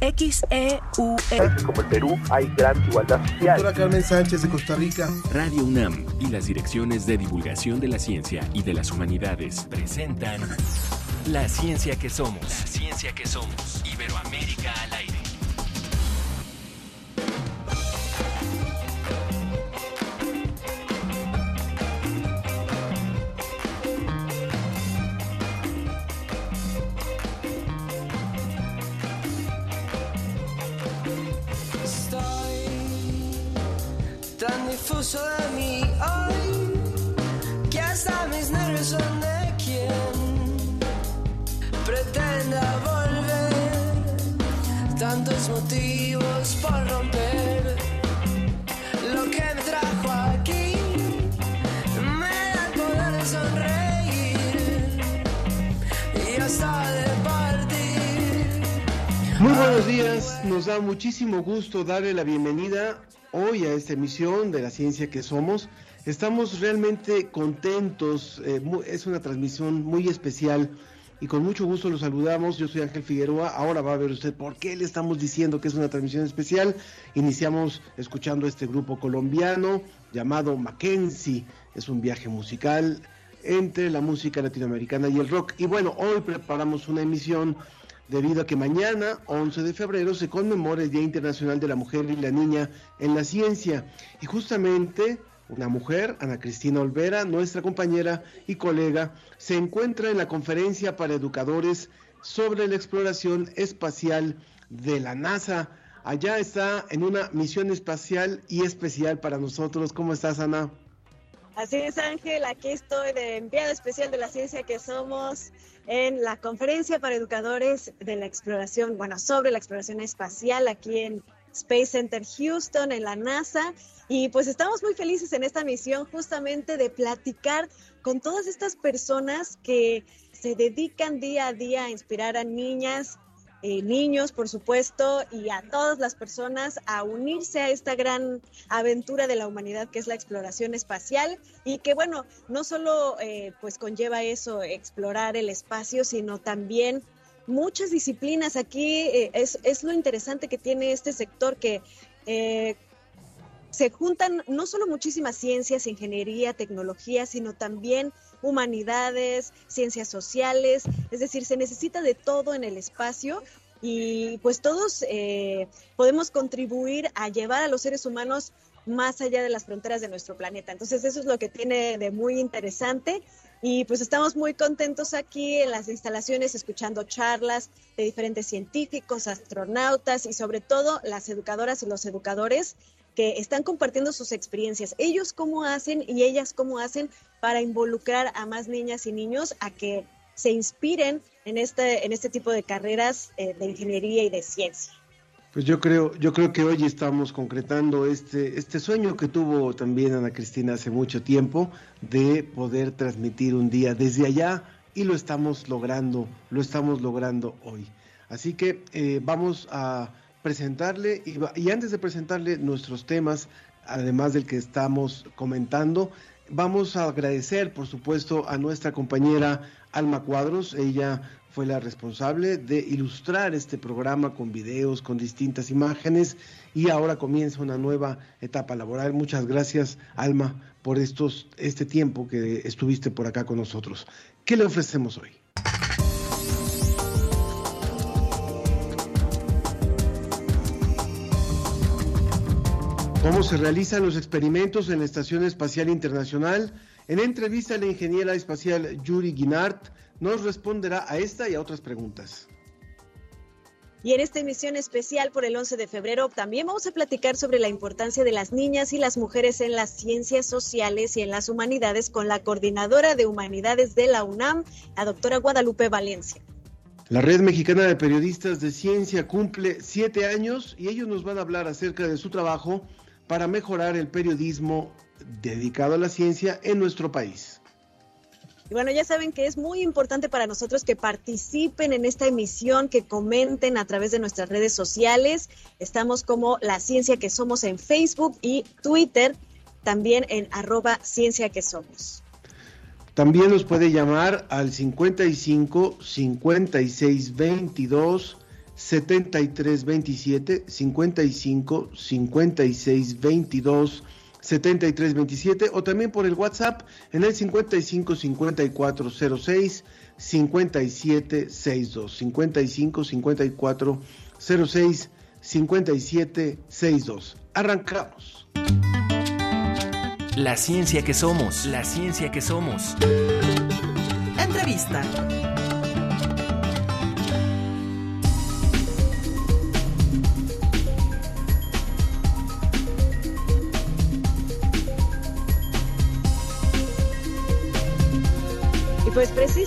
XEU. Como el Perú hay gran igualdad social. Doctora Carmen Sánchez de Costa Rica. Radio UNAM y las direcciones de divulgación de la ciencia y de las humanidades presentan La ciencia que somos. La ciencia que somos. Iberoamérica al aire. De mí hoy que hasta mis nervios son de quien pretenda volver. Tantos motivos por romper lo que me trajo aquí. Me da el poder de sonreír y hasta de partir. Muy buenos días, nos da muchísimo gusto darle la bienvenida hoy a esta emisión de la ciencia que somos. Estamos realmente contentos, eh, es una transmisión muy especial y con mucho gusto los saludamos. Yo soy Ángel Figueroa. Ahora va a ver usted por qué le estamos diciendo que es una transmisión especial. Iniciamos escuchando este grupo colombiano llamado Mackenzie. Es un viaje musical entre la música latinoamericana y el rock. Y bueno, hoy preparamos una emisión debido a que mañana, 11 de febrero, se conmemora el Día Internacional de la Mujer y la Niña en la Ciencia. Y justamente una mujer, Ana Cristina Olvera, nuestra compañera y colega, se encuentra en la conferencia para educadores sobre la exploración espacial de la NASA. Allá está en una misión espacial y especial para nosotros. ¿Cómo estás, Ana? Así es, Ángel. Aquí estoy de enviado especial de la ciencia que somos en la conferencia para educadores de la exploración, bueno, sobre la exploración espacial aquí en Space Center Houston, en la NASA. Y pues estamos muy felices en esta misión justamente de platicar con todas estas personas que se dedican día a día a inspirar a niñas eh, niños, por supuesto, y a todas las personas a unirse a esta gran aventura de la humanidad que es la exploración espacial y que, bueno, no solo eh, pues conlleva eso, explorar el espacio, sino también muchas disciplinas. Aquí eh, es, es, lo interesante que tiene este sector que se juntan no solo muchísimas ciencias, ingeniería, tecnología, sino también humanidades, ciencias sociales, es decir, se necesita de todo en el espacio y pues todos eh, podemos contribuir a llevar a los seres humanos más allá de las fronteras de nuestro planeta. Entonces eso es lo que tiene de muy interesante y pues estamos muy contentos aquí en las instalaciones escuchando charlas de diferentes científicos, astronautas y sobre todo las educadoras y los educadores que están compartiendo sus experiencias. Ellos cómo hacen y ellas cómo hacen para involucrar a más niñas y niños a que se inspiren en este, en este tipo de carreras eh, de ingeniería y de ciencia. Pues yo creo, yo creo que hoy estamos concretando este, este sueño que tuvo también Ana Cristina hace mucho tiempo de poder transmitir un día desde allá y lo estamos logrando, lo estamos logrando hoy. Así que eh, vamos a presentarle, y, antes de presentarle nuestros temas, además del que estamos comentando, vamos a agradecer, por supuesto, a nuestra compañera Alma Cuadros. Ella fue la responsable de ilustrar este programa con videos, con distintas imágenes y ahora comienza una nueva etapa laboral. Muchas gracias, Alma, por estos, este tiempo que estuviste por acá con nosotros. ¿Qué le ofrecemos hoy? ¿Cómo se realizan los experimentos en la Estación Espacial Internacional? En entrevista, la ingeniera espacial Yuri Guinart nos responderá a esta y a otras preguntas. Y en esta emisión especial por el 11 de febrero también vamos a platicar sobre la importancia de las niñas y las mujeres en las ciencias sociales y en las humanidades con la coordinadora de humanidades de la UNAM, la doctora Guadalupe Valencia. La Red Mexicana de Periodistas de Ciencia cumple siete años y ellos nos van a hablar acerca de su trabajo para mejorar el periodismo dedicado a la ciencia en nuestro país. Y bueno, ya saben que es muy importante para nosotros que participen en esta emisión, que comenten a través de nuestras redes sociales. Estamos como La Ciencia que Somos en Facebook y Twitter, también en arroba Ciencia que Somos. También nos puede llamar al 55 56 22 7327 55 56 22 73 27 o también por el WhatsApp en el 55 54 06 57 62 55 54 06 57 62 arrancamos. La ciencia que somos la ciencia que somos. Entrevista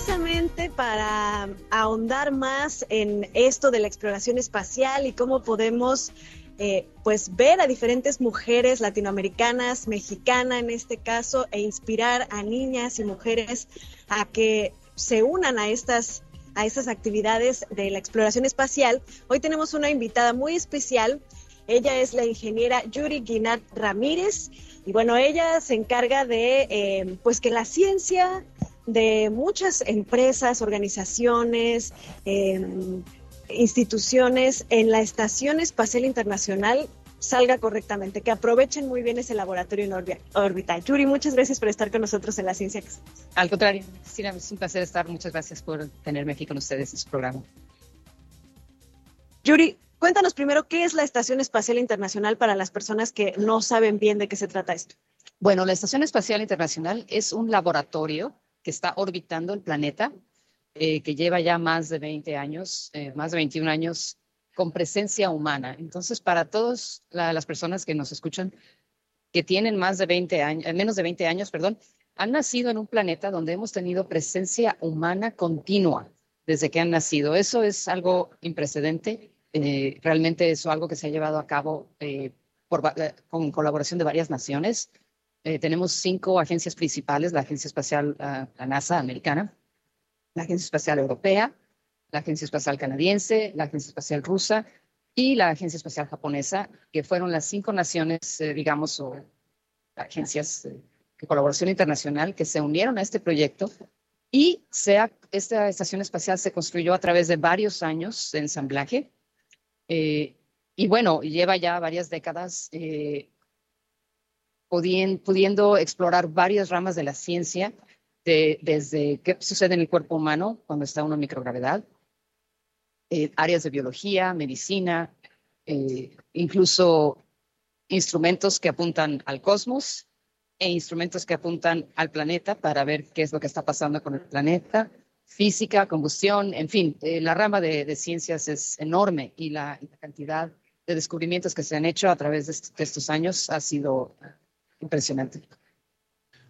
precisamente para ahondar más en esto de la exploración espacial y cómo podemos eh, pues ver a diferentes mujeres latinoamericanas, mexicanas en este caso, e inspirar a niñas y mujeres a que se unan a estas, a estas actividades de la exploración espacial. Hoy tenemos una invitada muy especial. Ella es la ingeniera Yuri Guinat Ramírez. Y bueno, ella se encarga de eh, pues que la ciencia de muchas empresas, organizaciones, em, instituciones en la Estación Espacial Internacional salga correctamente, que aprovechen muy bien ese laboratorio en órbita. Yuri, muchas gracias por estar con nosotros en la ciencia. Al contrario, es un placer estar. Muchas gracias por tenerme aquí con ustedes en su programa. Yuri, cuéntanos primero qué es la Estación Espacial Internacional para las personas que no saben bien de qué se trata esto. Bueno, la Estación Espacial Internacional es un laboratorio que está orbitando el planeta, eh, que lleva ya más de 20 años, eh, más de 21 años con presencia humana. Entonces, para todas las personas que nos escuchan, que tienen más de 20 años, menos de 20 años, perdón, han nacido en un planeta donde hemos tenido presencia humana continua desde que han nacido. Eso es algo imprecedente. Eh, realmente es algo que se ha llevado a cabo con colaboración de varias naciones. Eh, tenemos cinco agencias principales, la Agencia Espacial, la NASA americana, la Agencia Espacial Europea, la Agencia Espacial Canadiense, la Agencia Espacial Rusa y la Agencia Espacial Japonesa, que fueron las cinco naciones, eh, digamos, o agencias eh, de colaboración internacional que se unieron a este proyecto y esta estación espacial se construyó a través de varios años de ensamblaje. y bueno, lleva ya varias décadas pudiendo explorar varias ramas de la ciencia, desde qué sucede en el cuerpo humano cuando está uno en microgravedad, eh, áreas de biología, medicina, eh, incluso instrumentos que apuntan al cosmos e instrumentos que apuntan al planeta para ver qué es lo que está pasando con el planeta, física, combustión, en fin, eh, la rama de, ciencias es enorme y la, cantidad de descubrimientos que se han hecho a través de estos años ha sido impresionante.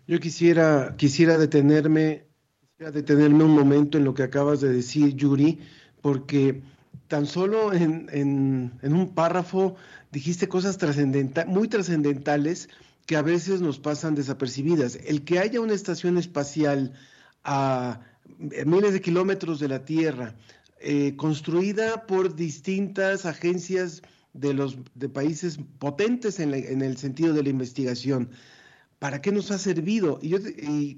Yo quisiera, quisiera detenerme, quisiera detenerme un momento en lo que acabas de decir, Yuri, porque tan solo en, en, un párrafo dijiste cosas trascendentales, muy trascendentales que a veces nos pasan desapercibidas. El que haya una estación espacial a miles de kilómetros de la Tierra, eh, construida por distintas agencias de los de países potentes en, el sentido de la investigación. ¿Para qué nos ha servido? Y yo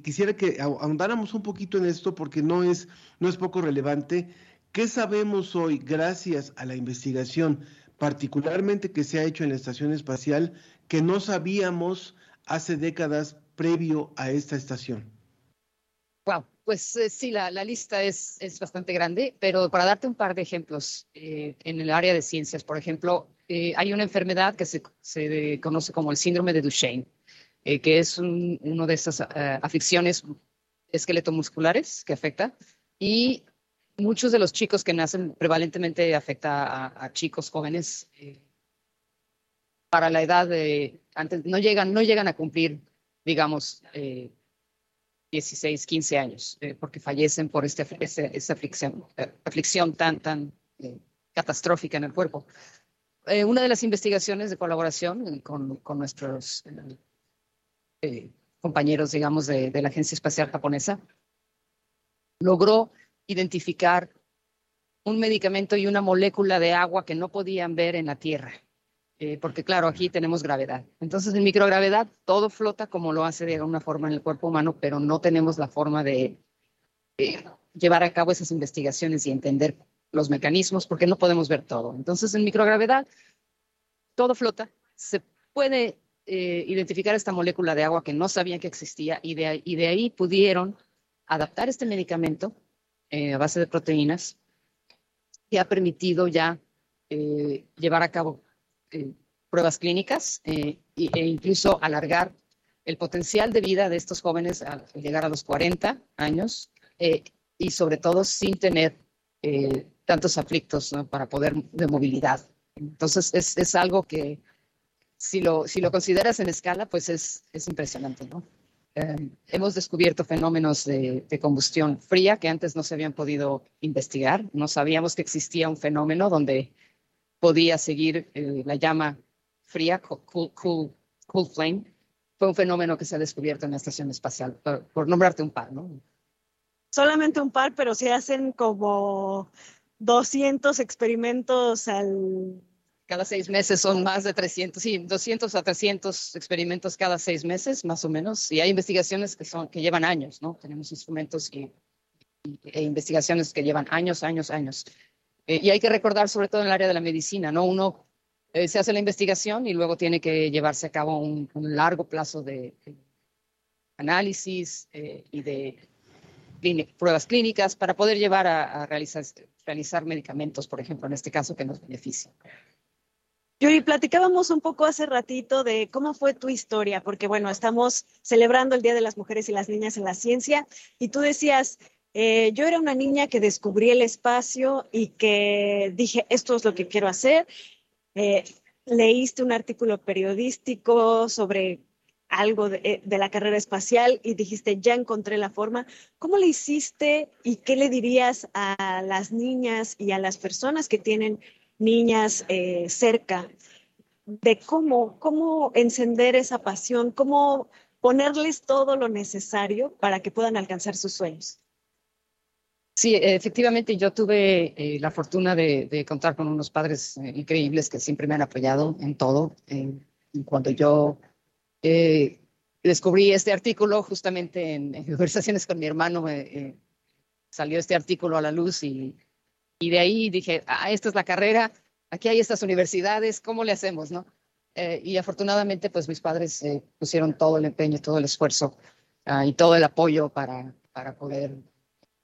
quisiera que ahondáramos un poquito en esto porque no es, no es poco relevante. ¿Qué sabemos hoy gracias a la investigación, particularmente que se ha hecho en la estación espacial, que no sabíamos hace décadas previo a esta estación? Wow, pues eh, sí, la, lista es, es, bastante grande, pero para darte un par de ejemplos, eh, en el área de ciencias, por ejemplo, eh, hay una enfermedad que se, se, conoce como el síndrome de Duchenne, que es una de esas aflicciones esqueletomusculares que afecta y muchos de los chicos que nacen prevalentemente afecta a, a chicos jóvenes para la edad de antes no llegan no llegan a cumplir digamos 16, 15 años, eh, porque fallecen por este esta aflicción, eh, aflicción tan, tan eh, catastrófica en el cuerpo. una de las investigaciones de colaboración con, con nuestros compañeros, digamos, de la Agencia Espacial Japonesa, logró identificar un medicamento y una molécula de agua que no podían ver en la Tierra. Eh, porque claro, aquí tenemos gravedad. Entonces, en microgravedad todo flota como lo hace de alguna forma en el cuerpo humano, pero no tenemos la forma de llevar a cabo esas investigaciones y entender los mecanismos, porque no podemos ver todo. Entonces, en microgravedad, todo flota. Se puede eh, identificar esta molécula de agua que no sabían que existía y de, y de ahí pudieron adaptar este medicamento eh, a base de proteínas que ha permitido ya llevar a cabo pruebas clínicas eh, e incluso alargar el potencial de vida de estos jóvenes al llegar a los 40 años eh, y sobre todo sin tener eh, tantos aflictos para poder de movilidad. Entonces es, es algo que si lo, si lo consideras en escala, pues es, es impresionante, ¿no? Eh, hemos descubierto fenómenos de, combustión fría que antes no se habían podido investigar. No sabíamos que existía un fenómeno donde podía seguir eh, la llama fría, cool, cool, cool, flame. Fue un fenómeno que se ha descubierto en la estación espacial, por, por nombrarte un par, ¿no? Solamente un par, pero se hacen como 200 experimentos al cada seis meses son más de 300, sí, 200 a 300 experimentos cada seis meses, más o menos. Y hay investigaciones que, son, que llevan años, ¿no? Tenemos instrumentos y, y e investigaciones que llevan años, años, años. Eh, y hay que recordar, sobre todo en el área de la medicina, ¿no? Uno eh, se hace la investigación y luego tiene que llevarse a cabo un, largo plazo de, análisis eh, y de pruebas clínicas para poder llevar a, a realizar, realizar medicamentos, por ejemplo, en este caso, que nos beneficien. Yuri, platicábamos un poco hace ratito de cómo fue tu historia, porque bueno, estamos celebrando el Día de las Mujeres y las Niñas en la Ciencia, y tú decías, eh, yo era una niña que descubrí el espacio y que dije, esto es lo que quiero hacer. Eh, leíste un artículo periodístico sobre algo de, eh, de, la carrera espacial y dijiste, ya encontré la forma. ¿Cómo le hiciste y qué le dirías a las niñas y a las personas que tienen niñas cerca de cómo encender esa pasión, cómo ponerles todo lo necesario para que puedan alcanzar sus sueños. Sí, efectivamente yo tuve eh, la fortuna de, de, contar con unos padres eh, increíbles que siempre me han apoyado en todo. cuando yo eh, descubrí este artículo justamente en, en conversaciones con mi hermano, salió este artículo a la luz y y de ahí dije, ah, esta es la carrera, aquí hay estas universidades, ¿cómo le hacemos, no? Y afortunadamente, pues mis padres pusieron todo el empeño, todo el esfuerzo uh, y todo el apoyo para, para poder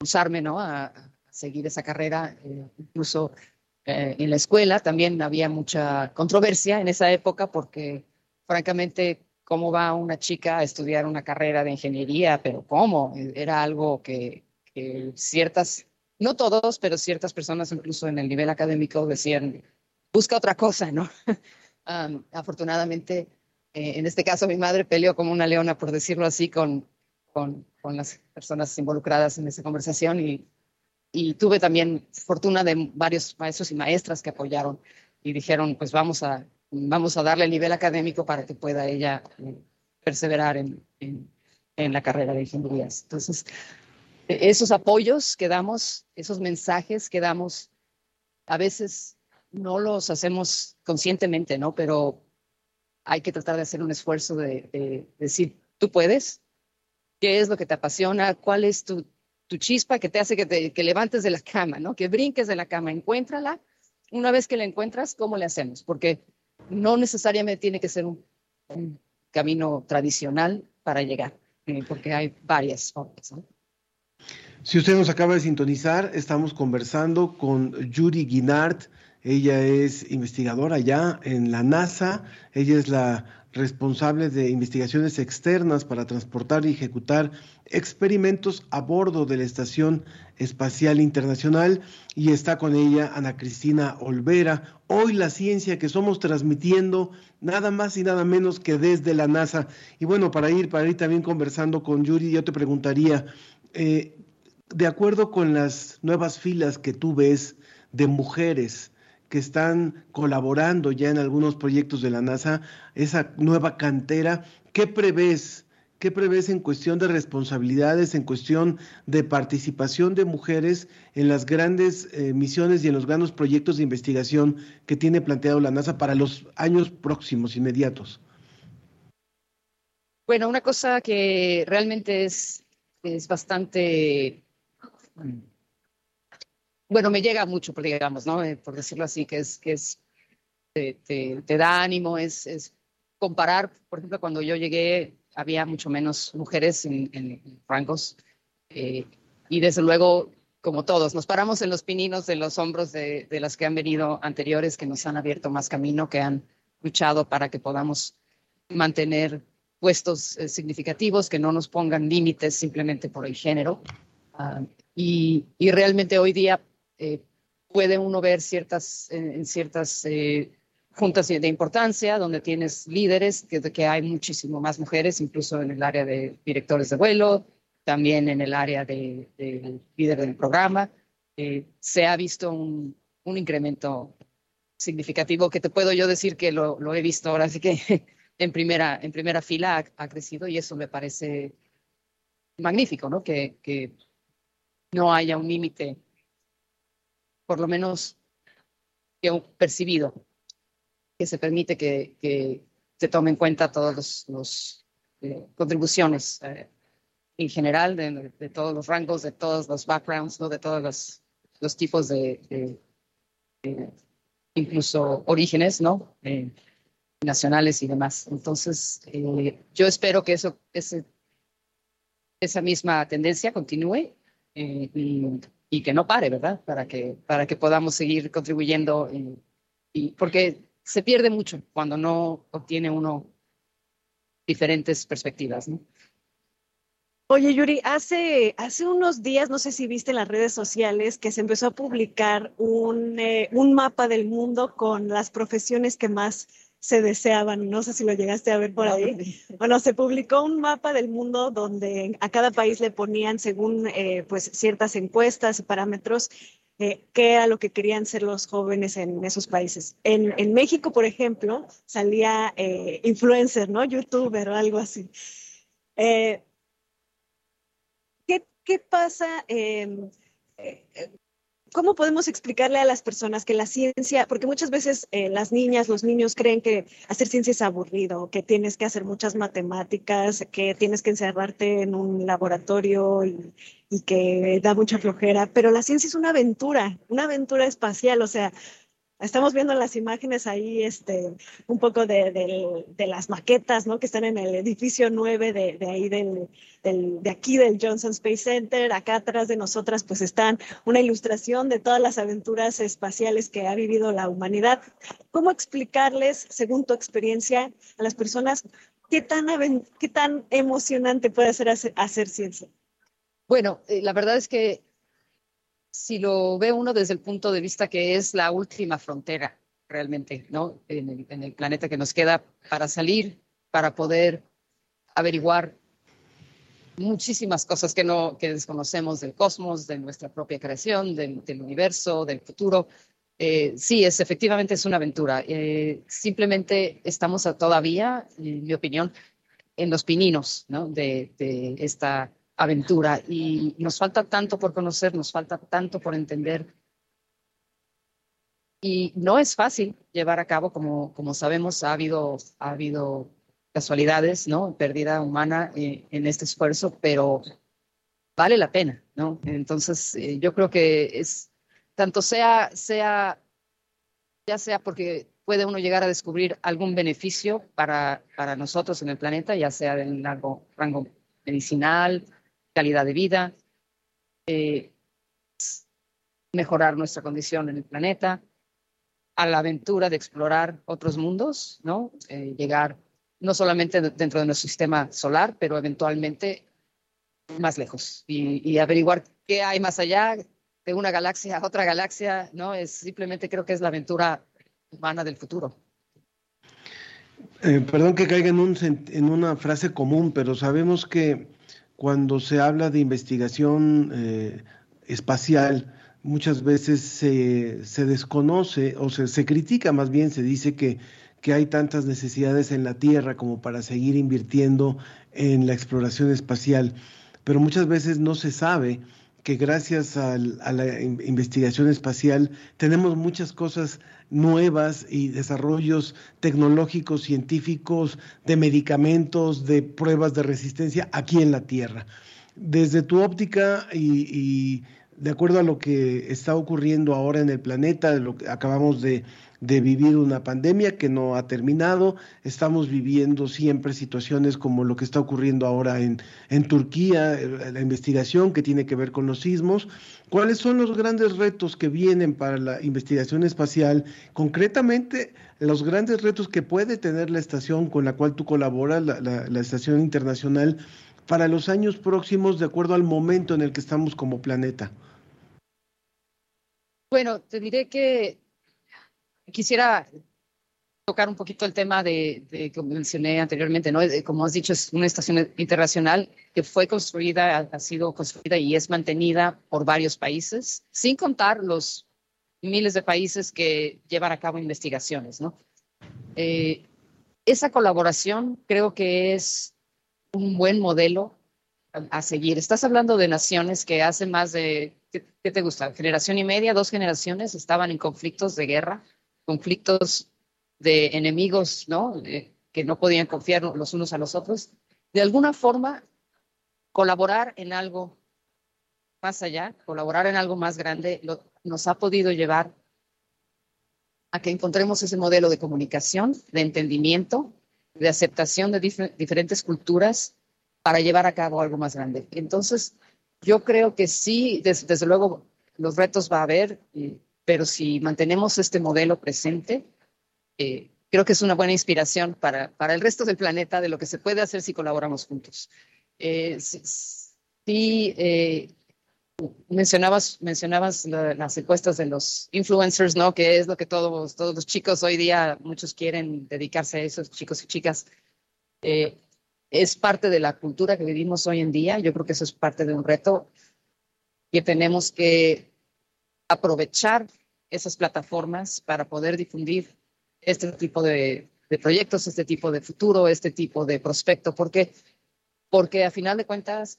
usarme, ¿no? A, seguir esa carrera. Eh, incluso eh, en la escuela también había mucha controversia en esa época porque, francamente, ¿cómo va una chica a estudiar una carrera de ingeniería? Pero ¿cómo? Era algo que, ciertas no todos, pero ciertas personas incluso en el nivel académico decían, busca otra cosa, ¿no? afortunadamente, eh, en este caso mi madre peleó como una leona, por decirlo así, con, con, con las personas involucradas en esa conversación y, y, tuve también fortuna de varios maestros y maestras que apoyaron y dijeron, pues vamos a, vamos a darle el nivel académico para que pueda ella eh, perseverar en, en, la carrera de ingenierías. Entonces, esos apoyos que damos, esos mensajes que damos, a veces no los hacemos conscientemente, ¿no? Pero hay que tratar de hacer un esfuerzo de, de, decir, tú puedes, qué es lo que te apasiona, cuál es tu, tu chispa que te hace que te que levantes de la cama, ¿no? Que brinques de la cama, encuéntrala. Una vez que la encuentras, ¿cómo le hacemos? Porque no necesariamente tiene que ser un, camino tradicional para llegar, eh, porque hay varias formas. Si usted nos acaba de sintonizar, estamos conversando con Yuri Guinart. Ella es investigadora ya en la NASA. Ella es la responsable de investigaciones externas para transportar y ejecutar experimentos a bordo de la Estación Espacial Internacional y está con ella Ana Cristina Olvera. Hoy la ciencia que somos transmitiendo nada más y nada menos que desde la NASA. Y bueno, para ir, para ir también conversando con Yuri, yo te preguntaría, eh, de acuerdo con las nuevas filas que tú ves de mujeres que están colaborando ya en algunos proyectos de la NASA, esa nueva cantera, ¿qué prevés? ¿Qué prevés en cuestión de responsabilidades, en cuestión de participación de mujeres en las grandes eh, misiones y en los grandes proyectos de investigación que tiene planteado la NASA para los años próximos, inmediatos? Bueno, una cosa que realmente es, es bastante bueno, me llega mucho, digamos, ¿no? Eh, por decirlo así, que es, que es, te, te, te da ánimo, es, es, comparar, por ejemplo, cuando yo llegué había mucho menos mujeres en, en rangos eh, y desde luego, como todos, nos paramos en los pininos de los hombros de, de las que han venido anteriores, que nos han abierto más camino, que han luchado para que podamos mantener puestos eh, significativos, que no nos pongan límites simplemente por el género. Uh, y, y, realmente hoy día eh, puede uno ver ciertas, en, ciertas eh, juntas de importancia donde tienes líderes, que, que, hay muchísimo más mujeres, incluso en el área de directores de vuelo, también en el área de, de líder del programa. Eh, se ha visto un, un, incremento significativo que te puedo yo decir que lo, lo he visto ahora, así que en primera, en primera fila ha, ha, crecido y eso me parece magnífico, ¿no? Que, que no haya un límite por lo menos percibido, que se permite que, se tome en cuenta todas las los, eh, contribuciones eh, en general de, todos los rangos, de todos los backgrounds, ¿no? de todos los, tipos de, incluso orígenes, ¿no? Eh, nacionales y demás. Entonces, yo espero que eso, esa misma tendencia continúe y, y que no pare, ¿verdad? Para que, para que podamos seguir contribuyendo. Y, porque se pierde mucho cuando no obtiene uno diferentes perspectivas. ¿no? Oye, Yuri, hace, hace unos días, no sé si viste en las redes sociales, que se empezó a publicar un, eh, un mapa del mundo con las profesiones que más se deseaban. No sé si lo llegaste a ver por ahí. Bueno, se publicó un mapa del mundo donde a cada país le ponían, según eh, pues ciertas encuestas y parámetros, eh, qué era lo que querían ser los jóvenes en esos países. En, en México, por ejemplo, salía eh, influencer, ¿no? Youtuber o algo así. ¿qué, ¿qué, pasa? ¿Cómo podemos explicarle a las personas que la ciencia, porque muchas veces eh, las niñas, los niños creen que hacer ciencia es aburrido, que tienes que hacer muchas matemáticas, que tienes que encerrarte en un laboratorio y, y que da mucha flojera, pero la ciencia es una aventura, una aventura espacial, o sea, Estamos viendo las imágenes ahí, este, un poco de, las maquetas, ¿no? Que están en el edificio 9 de, ahí del, del, de aquí del Johnson Space Center. Acá atrás de nosotras, pues están una ilustración de todas las aventuras espaciales que ha vivido la humanidad. ¿Cómo explicarles, según tu experiencia, a las personas qué tan, qué tan emocionante puede ser hacer, hacer ciencia? Bueno, eh, la verdad es que si lo ve uno desde el punto de vista que es la última frontera realmente, ¿no? En el, planeta que nos queda para salir, para poder averiguar muchísimas cosas que no que desconocemos del cosmos, de nuestra propia creación, del, universo, del futuro. Eh, sí, es efectivamente es una aventura. Eh, simplemente estamos todavía, en mi opinión, en los pininos, ¿no? De esta aventura y nos falta tanto por conocer, nos falta tanto por entender. Y no es fácil llevar a cabo, como, como sabemos, ha habido, ha habido casualidades, ¿no? Pérdida humana eh, en este esfuerzo, pero vale la pena, ¿no? Entonces, eh, yo creo que es, tanto sea, sea, ya sea porque puede uno llegar a descubrir algún beneficio para, para nosotros en el planeta, ya sea en largo rango medicinal, calidad de vida, eh, mejorar nuestra condición en el planeta, a la aventura de explorar otros mundos, ¿no? Eh, llegar no solamente dentro de nuestro sistema solar, pero eventualmente más lejos y, averiguar qué hay más allá de una galaxia a otra galaxia, ¿no? Es simplemente creo que es la aventura humana del futuro. Eh, perdón que caiga en una frase común, pero sabemos que cuando se habla de investigación eh, espacial, muchas veces se, se desconoce o se, se, critica más bien, se dice que, que hay tantas necesidades en la Tierra como para seguir invirtiendo en la exploración espacial, pero muchas veces no se sabe que gracias a la investigación espacial tenemos muchas cosas nuevas y desarrollos tecnológicos, científicos, de medicamentos, de pruebas de resistencia aquí en la Tierra. Desde tu óptica y, y de acuerdo a lo que está ocurriendo ahora en el planeta, lo que acabamos de, de vivir una pandemia que no ha terminado, estamos viviendo siempre situaciones como lo que está ocurriendo ahora en, en Turquía, eh, la investigación que tiene que ver con los sismos. ¿Cuáles son los grandes retos que vienen para la investigación espacial? Concretamente, los grandes retos que puede tener la estación con la cual tú colaboras, la, la, la estación internacional, para los años próximos, de acuerdo al momento en el que estamos como planeta. Bueno, te diré que quisiera tocar un poquito el tema de, de que mencioné anteriormente, ¿no? Como has dicho, es una estación internacional que fue construida, ha sido construida y es mantenida por varios países, sin contar los miles de países que llevan a cabo investigaciones, ¿no? Eh, esa colaboración creo que es un buen modelo a, a, seguir. Estás hablando de naciones que hace más de, ¿qué, ¿qué, te gusta? Generación y media, dos generaciones estaban en conflictos de guerra conflictos de enemigos, ¿no? De, que no podían confiar los unos a los otros. De alguna forma, colaborar en algo más allá, colaborar en algo más grande, lo, nos ha podido llevar a que encontremos ese modelo de comunicación, de entendimiento, de aceptación de dif diferentes culturas para llevar a cabo algo más grande. Entonces, yo creo que sí, des desde luego, los retos va a haber. Pero si mantenemos este modelo presente, eh, creo que es una buena inspiración para, para, el resto del planeta de lo que se puede hacer si colaboramos juntos. Eh, sí, eh, mencionabas, mencionabas la, las encuestas de los influencers, ¿no? Que es lo que todos, todos los chicos hoy día, muchos quieren dedicarse a eso, chicos y chicas. Eh, es parte de la cultura que vivimos hoy en día. Yo creo que eso es parte de un reto que tenemos que aprovechar esas plataformas para poder difundir este tipo de, proyectos, este tipo de futuro, este tipo de prospecto, porque, porque a final de cuentas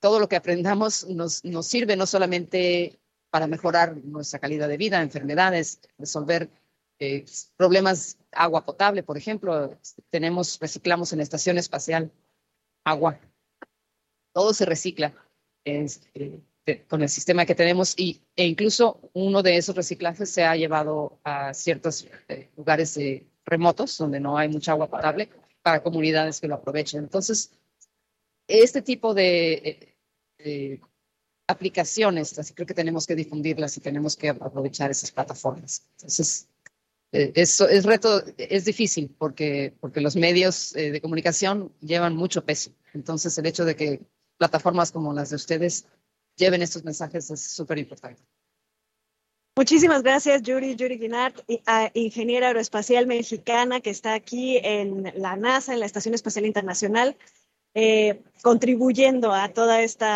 todo lo que aprendamos nos, nos sirve no solamente para mejorar nuestra calidad de vida, enfermedades, resolver eh, problemas, agua potable, por ejemplo, tenemos, reciclamos en la estación espacial agua, todo se recicla. Es, eh, con el sistema que tenemos y, e incluso uno de esos reciclajes se ha llevado a ciertos eh, lugares eh, remotos donde no hay mucha agua potable para comunidades que lo aprovechen. Entonces, este tipo de eh, aplicaciones, así creo que tenemos que difundirlas y tenemos que aprovechar esas plataformas. Entonces, eso es reto, es difícil porque, porque los medios de comunicación llevan mucho peso. Entonces, el hecho de que plataformas como las de ustedes lleven estos mensajes es súper importante. Muchísimas gracias, Yuri, Yuri Guinart, ingeniera aeroespacial mexicana que está aquí en la NASA, en la Estación Espacial Internacional, eh, contribuyendo a todo este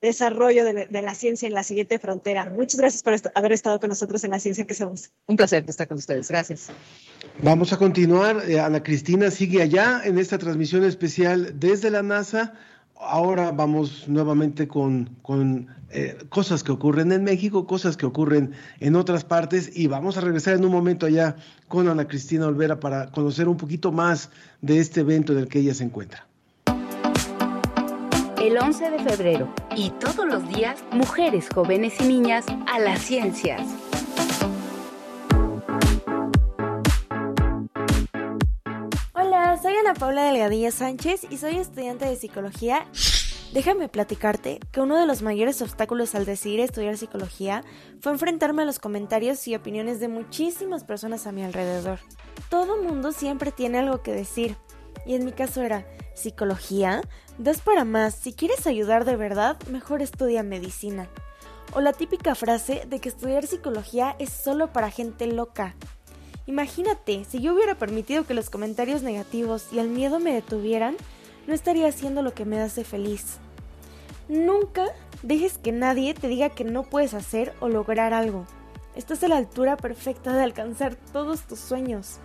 desarrollo de, de, la ciencia en la siguiente frontera. Muchas gracias por est haber estado con nosotros en la ciencia que somos. Un placer estar con ustedes. Gracias. Vamos a continuar. Eh, Ana Cristina sigue allá en esta transmisión especial desde la NASA ahora vamos nuevamente con, con eh, cosas que ocurren en México, cosas que ocurren en otras partes y vamos a regresar en un momento allá con Ana Cristina Olvera para conocer un poquito más de este evento en el que ella se encuentra. El 11 de febrero y todos los días, mujeres, jóvenes y niñas a las ciencias. Ana Paula Delgadillo Sánchez y soy estudiante de psicología. Déjame platicarte que uno de los mayores obstáculos al decidir estudiar psicología fue enfrentarme a los comentarios y opiniones de muchísimas personas a mi alrededor. Todo mundo siempre tiene algo que decir. Y en mi caso era, ¿psicología? Das para más, si quieres ayudar de verdad, mejor estudia medicina. O la típica frase de que estudiar psicología es solo para gente loca. Imagínate, si yo hubiera permitido que los comentarios negativos y el miedo me detuvieran, no estaría haciendo lo que me hace feliz. Nunca dejes que nadie te diga que no puedes hacer o lograr algo. Estás a la altura perfecta de alcanzar todos tus sueños.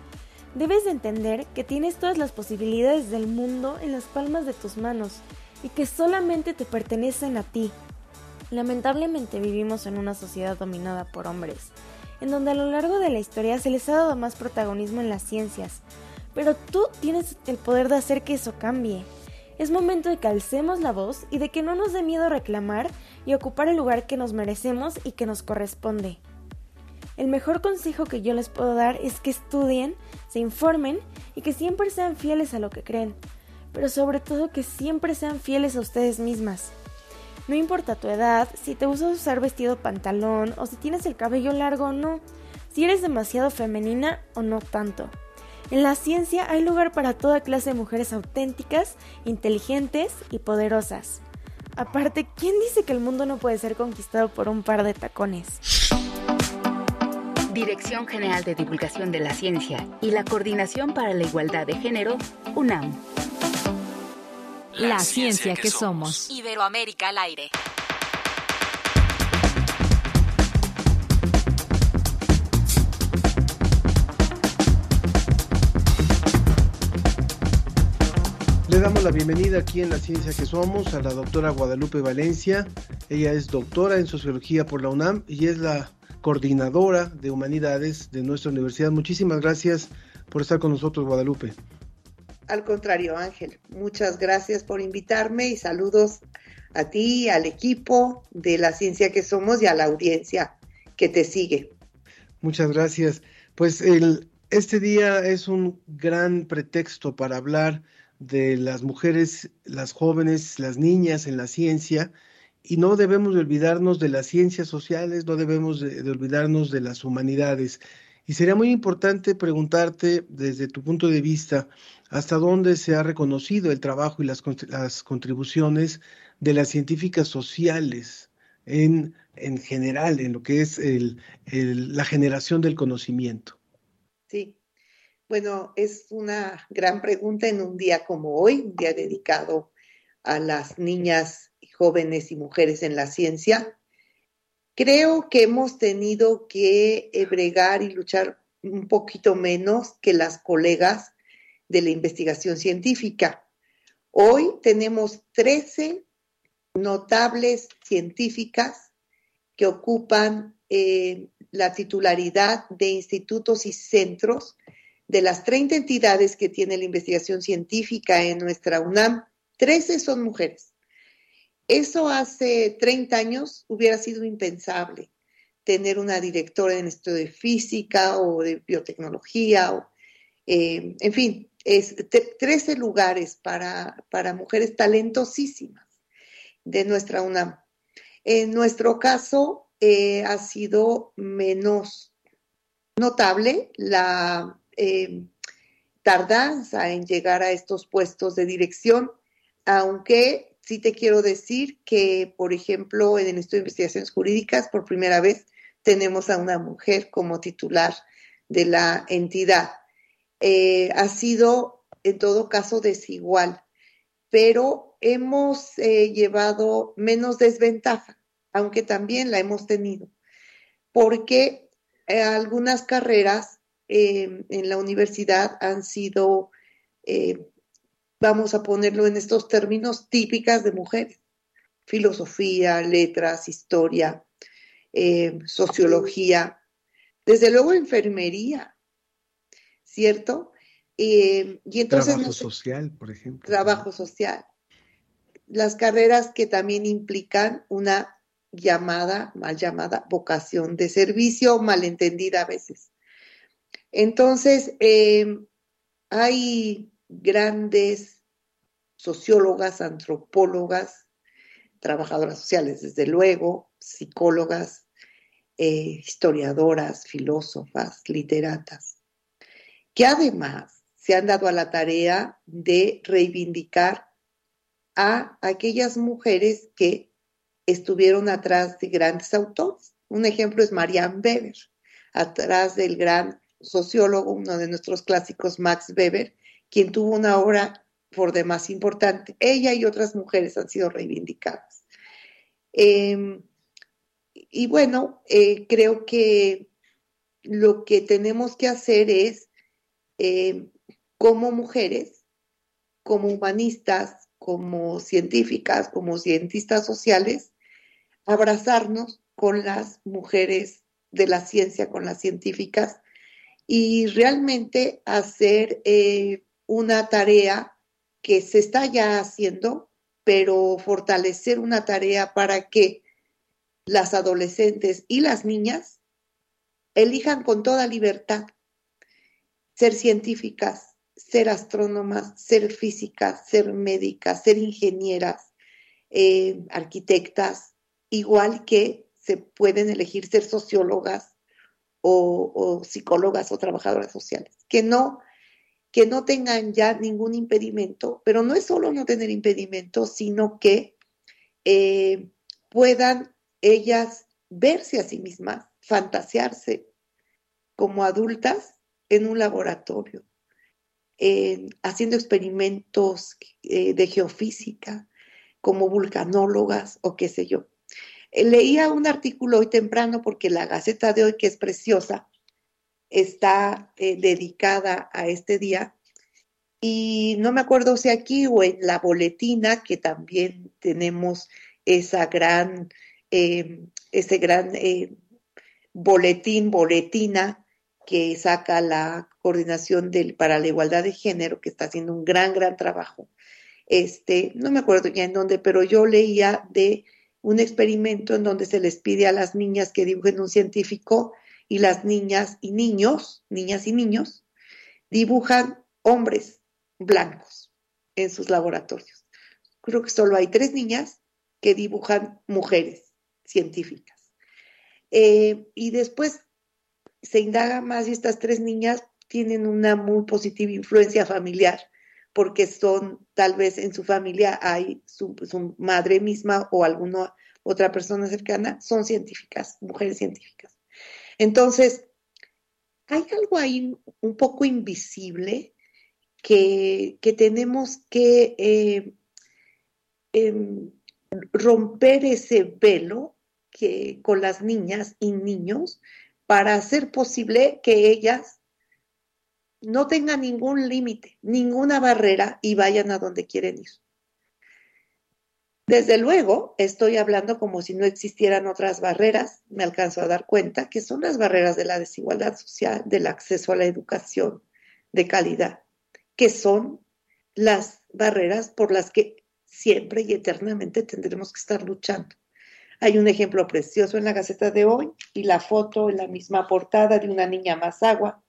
Debes de entender que tienes todas las posibilidades del mundo en las palmas de tus manos y que solamente te pertenecen a ti. Lamentablemente vivimos en una sociedad dominada por hombres en donde a lo largo de la historia se les ha dado más protagonismo en las ciencias. Pero tú tienes el poder de hacer que eso cambie. Es momento de que alcemos la voz y de que no nos dé miedo reclamar y ocupar el lugar que nos merecemos y que nos corresponde. El mejor consejo que yo les puedo dar es que estudien, se informen y que siempre sean fieles a lo que creen, pero sobre todo que siempre sean fieles a ustedes mismas. No importa tu edad, si te gusta usar vestido pantalón o si tienes el cabello largo o no, si eres demasiado femenina o no tanto. En la ciencia hay lugar para toda clase de mujeres auténticas, inteligentes y poderosas. Aparte, ¿quién dice que el mundo no puede ser conquistado por un par de tacones? Dirección General de Divulgación de la Ciencia y la Coordinación para la Igualdad de Género, UNAM. La, ciencia, que, somos. Iberoamérica al aire. Le damos la bienvenida aquí en La Ciencia que Somos a la doctora Guadalupe Valencia. Ella es doctora en Sociología por la UNAM y es la coordinadora de humanidades de nuestra universidad. Muchísimas gracias por estar con nosotros, Guadalupe. Al contrario, Ángel, muchas gracias por invitarme y saludos a ti, al equipo de la ciencia que somos y a la audiencia que te sigue. Muchas gracias. Pues el, este día es un gran pretexto para hablar de las mujeres, las jóvenes, las niñas en la ciencia y no debemos de olvidarnos de las ciencias sociales, no debemos de, olvidarnos de las humanidades. Y sería muy importante preguntarte desde tu punto de vista hasta dónde se ha reconocido el trabajo y las, las contribuciones de las científicas sociales en, en general, en lo que es el, la generación del conocimiento. Sí, bueno, es una gran pregunta en un día como hoy, un día dedicado a las niñas jóvenes y mujeres en la ciencia. Creo que hemos tenido que bregar y luchar un poquito menos que las colegas de la investigación científica. Hoy tenemos 13 notables científicas que ocupan eh, la titularidad de institutos y centros de las 30 entidades que tiene la investigación científica en nuestra UNAM. 13 son mujeres. Eso hace 30 años hubiera sido impensable, tener una directora en estudio de física o de biotecnología, o, eh, en fin, es 13 lugares para, para mujeres talentosísimas de nuestra UNAM. En nuestro caso, eh, ha sido menos notable la eh, tardanza en llegar a estos puestos de dirección, aunque sí te quiero decir que, por ejemplo, en el Estudio de Investigaciones Jurídicas, por primera vez tenemos a una mujer como titular de la entidad. Eh, ha sido, en todo caso, desigual, pero hemos eh, llevado menos desventaja, aunque también la hemos tenido, porque eh, algunas carreras en la universidad han sido vamos a ponerlo en estos términos típicas de mujeres, filosofía, letras, historia, eh, sociología, desde luego enfermería, ¿cierto? Eh, y entonces, trabajo social, por ejemplo. Trabajo social. Las carreras que también implican una llamada, mal llamada, vocación de servicio, malentendida a veces. Entonces, eh, hay grandes sociólogas, antropólogas, trabajadoras sociales, desde luego, psicólogas, eh, historiadoras, filósofas, literatas, que además se han dado a la tarea de reivindicar a aquellas mujeres que estuvieron atrás de grandes autores. Un ejemplo es Marianne Weber, atrás del gran sociólogo, uno de nuestros clásicos, Max Weber, quien tuvo una obra por demás importante. Ella y otras mujeres han sido reivindicadas. Em, y bueno, eh, creo que lo que tenemos que hacer es, em, como mujeres, como humanistas, como científicas, como cientistas sociales, abrazarnos con las mujeres de la ciencia, con las científicas, y realmente hacer eh, una tarea que se está ya haciendo, pero fortalecer una tarea para que las adolescentes y las niñas elijan con toda libertad ser científicas, ser astrónomas, ser físicas, ser médicas, ser ingenieras, eh, arquitectas, igual que se pueden elegir ser sociólogas o, psicólogas o trabajadoras sociales, que no, que no tengan ya ningún impedimento, pero no es solo no tener impedimento, sino que eh, puedan ellas verse a sí mismas, fantasearse como adultas en un laboratorio, haciendo experimentos eh, de geofísica, como vulcanólogas o qué sé yo. Eh, leía un artículo hoy temprano porque la Gaceta de hoy, que es preciosa, está eh, dedicada a este día. Y no me acuerdo si aquí o en la boletina, que también tenemos esa gran, ese gran boletín, boletina que saca la coordinación para la igualdad de género, que está haciendo un gran, gran trabajo. Este, no me acuerdo ya en dónde, pero yo leía de un experimento en donde se les pide a las niñas que dibujen un científico y las niñas y niños, niñas y niños, dibujan hombres blancos en sus laboratorios. Creo que solo hay tres niñas que dibujan mujeres científicas. Eh, y después se indaga más y estas tres niñas tienen una muy positiva influencia familiar porque son tal vez en su familia hay su, madre misma o alguna otra persona cercana, son científicas, mujeres científicas. Entonces, hay algo ahí un poco invisible que, que tenemos que eh, eh, romper ese velo que, con las niñas y niños para hacer posible que ellas no tengan ningún límite, ninguna barrera y vayan a donde quieren ir. Desde luego, estoy hablando como si no existieran otras barreras, me alcanzo a dar cuenta, que son las barreras de la desigualdad social, del acceso a la educación de calidad, que son las barreras por las que siempre y eternamente tendremos que estar luchando. Hay un ejemplo precioso en la Gaceta de hoy y la foto en la misma portada de una niña más agua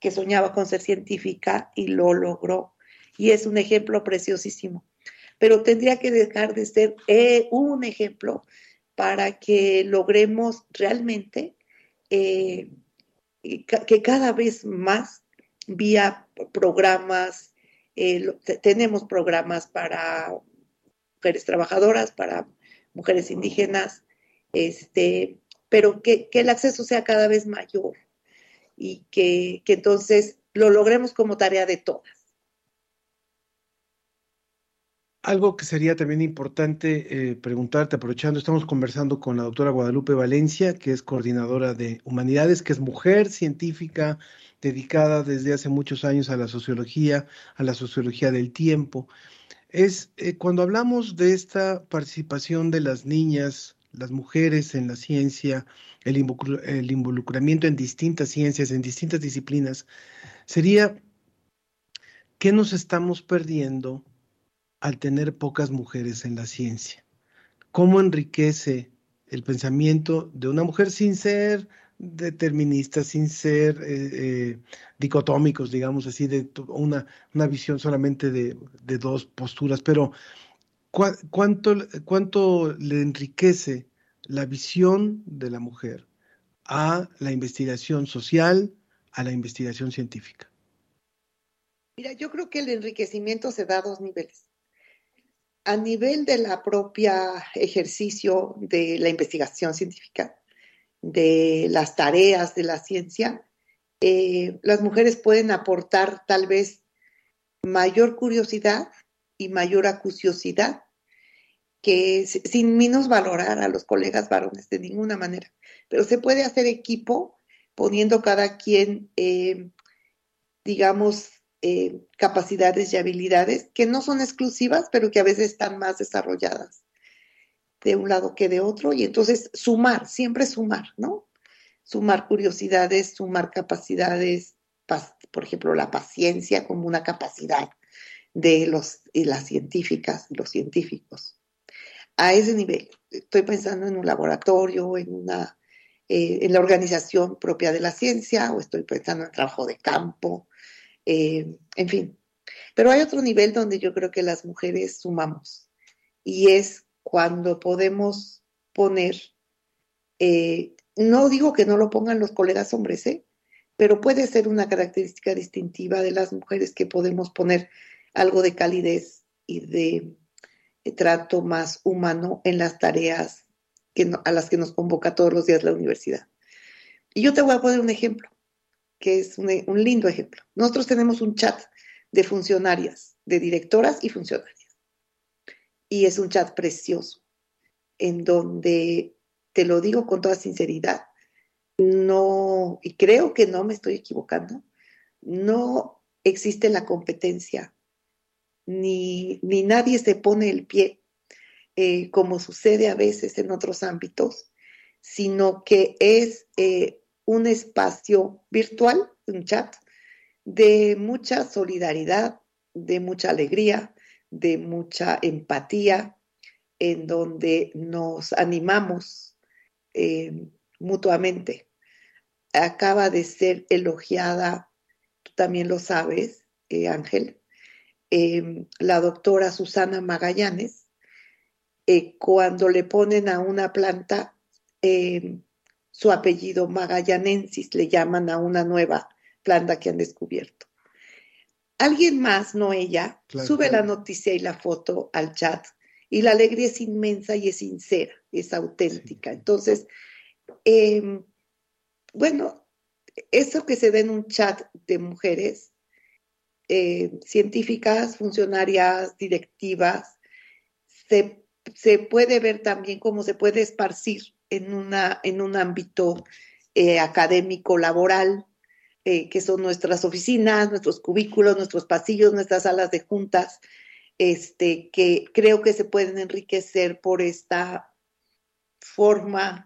que soñaba con ser científica y lo logró. Y es un ejemplo preciosísimo pero tendría que dejar de ser eh, un ejemplo para que logremos realmente eh, que cada vez más vía programas, eh, tenemos programas para mujeres trabajadoras, para mujeres indígenas, este, pero que, que el acceso sea cada vez mayor y que, que entonces lo logremos como tarea de todas. Algo que sería también importante eh, preguntarte, aprovechando, estamos conversando con la doctora Guadalupe Valencia, que es coordinadora de humanidades, que es mujer científica dedicada desde hace muchos años a la sociología, a la sociología del tiempo. Es eh, cuando hablamos de esta participación de las niñas, las mujeres en la ciencia, el, involucra el involucramiento en distintas ciencias, en distintas disciplinas, sería, ¿qué nos estamos perdiendo? al tener pocas mujeres en la ciencia? ¿Cómo enriquece el pensamiento de una mujer sin ser determinista, sin ser eh, eh, dicotómicos, digamos así, de una, una visión solamente de, de, dos posturas, pero ¿cuánto, ¿cuánto le enriquece la visión de la mujer a la investigación social, a la investigación científica? Mira, yo creo que el enriquecimiento se da a dos niveles a nivel de la propia ejercicio de la investigación científica, de las tareas de la ciencia, eh, las mujeres pueden aportar tal vez mayor curiosidad y mayor acuciosidad que sin menos valorar a los colegas varones de ninguna manera. Pero se puede hacer equipo poniendo cada quien, eh, digamos, eh, capacidades y habilidades que no son exclusivas, pero que a veces están más desarrolladas de un lado que de otro. Y entonces sumar, siempre sumar, ¿no? Sumar curiosidades, sumar capacidades, por ejemplo, la paciencia como una capacidad de los, las científicas y los científicos. A ese nivel, estoy pensando en un laboratorio, en, una, eh, en la organización propia de la ciencia, o estoy pensando en trabajo de campo, eh, en fin. Pero hay otro nivel donde yo creo que las mujeres sumamos, y es cuando podemos poner, eh, no digo que no lo pongan los colegas hombres, ¿eh? pero puede ser una característica distintiva de las mujeres que podemos poner algo de calidez y de, trato más humano en las tareas a las que nos convoca todos los días la universidad. Y yo te voy a poner un ejemplo, que es un, un lindo ejemplo. Nosotros tenemos un chat de funcionarias, de directoras y funcionarias. Y es un chat precioso, en donde, te lo digo con toda sinceridad, no, y creo que no me estoy equivocando, no existe la competencia ni, ni nadie se pone el pie, eh, como sucede a veces en otros ámbitos, sino que es eh, un espacio virtual, un chat, de mucha solidaridad, de mucha alegría, de mucha empatía, en donde nos animamos eh, mutuamente. Acaba de ser elogiada, tú también lo sabes, Ángel, Em, la doctora Susana Magallanes, eh, cuando le ponen a una planta em, su apellido magallanensis, le llaman a una nueva planta que han descubierto. Alguien más, no ella, sube la noticia y la foto al chat y la alegría es inmensa y es sincera, es auténtica. Entonces, em, bueno, eso que se da en un chat de mujeres eh, científicas, funcionarias, directivas, se, puede ver también cómo se puede esparcir en, una, en un ámbito eh, académico, laboral, eh, que son nuestras oficinas, nuestros cubículos, nuestros pasillos, nuestras salas de juntas, este, que creo que se pueden enriquecer por esta forma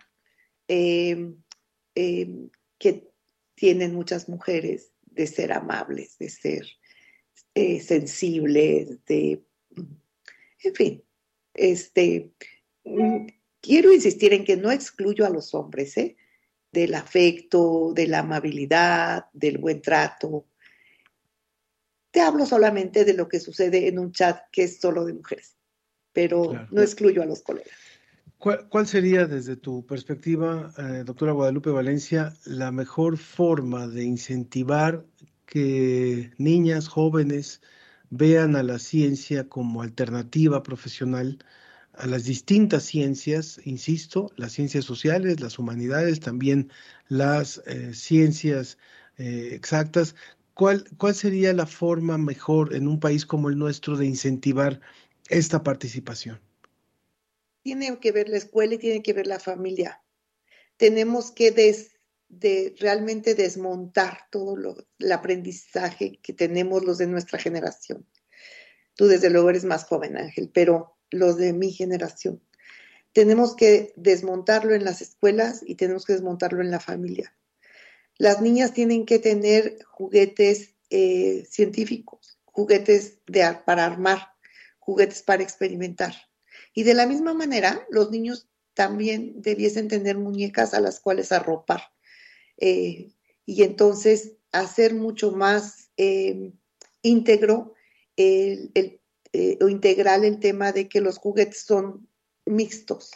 em, em, que tienen muchas mujeres de ser amables, de ser eh, sensibles, de, en fin, este, mm, quiero insistir en que no excluyo a los hombres, ¿eh? Del afecto, de la amabilidad, del buen trato. Te hablo solamente de lo que sucede en un chat que es solo de mujeres, pero no excluyo a los colegas. ¿Cuál, sería, desde tu perspectiva, eh, doctora Guadalupe Valencia, la mejor forma de incentivar que niñas, jóvenes vean a la ciencia como alternativa profesional a las distintas ciencias, insisto, las ciencias sociales, las humanidades, también las eh, ciencias eh, exactas. ¿Cuál, ¿Cuál sería la forma mejor en un país como el nuestro de incentivar esta participación? Tiene que ver la escuela y tiene que ver la familia. Tenemos que realmente desmontar todo lo, el aprendizaje que tenemos los de nuestra generación. Tú desde luego eres más joven, Ángel, pero los de mi generación. Tenemos que desmontarlo en las escuelas y tenemos que desmontarlo en la familia. Las niñas tienen que tener juguetes eh, científicos, juguetes para armar, juguetes para experimentar. Y de la misma manera, los niños también debiesen tener muñecas a las cuales arropar eh, y entonces hacer mucho más eh, íntegro el, eh, o integral el tema de que los juguetes son mixtos,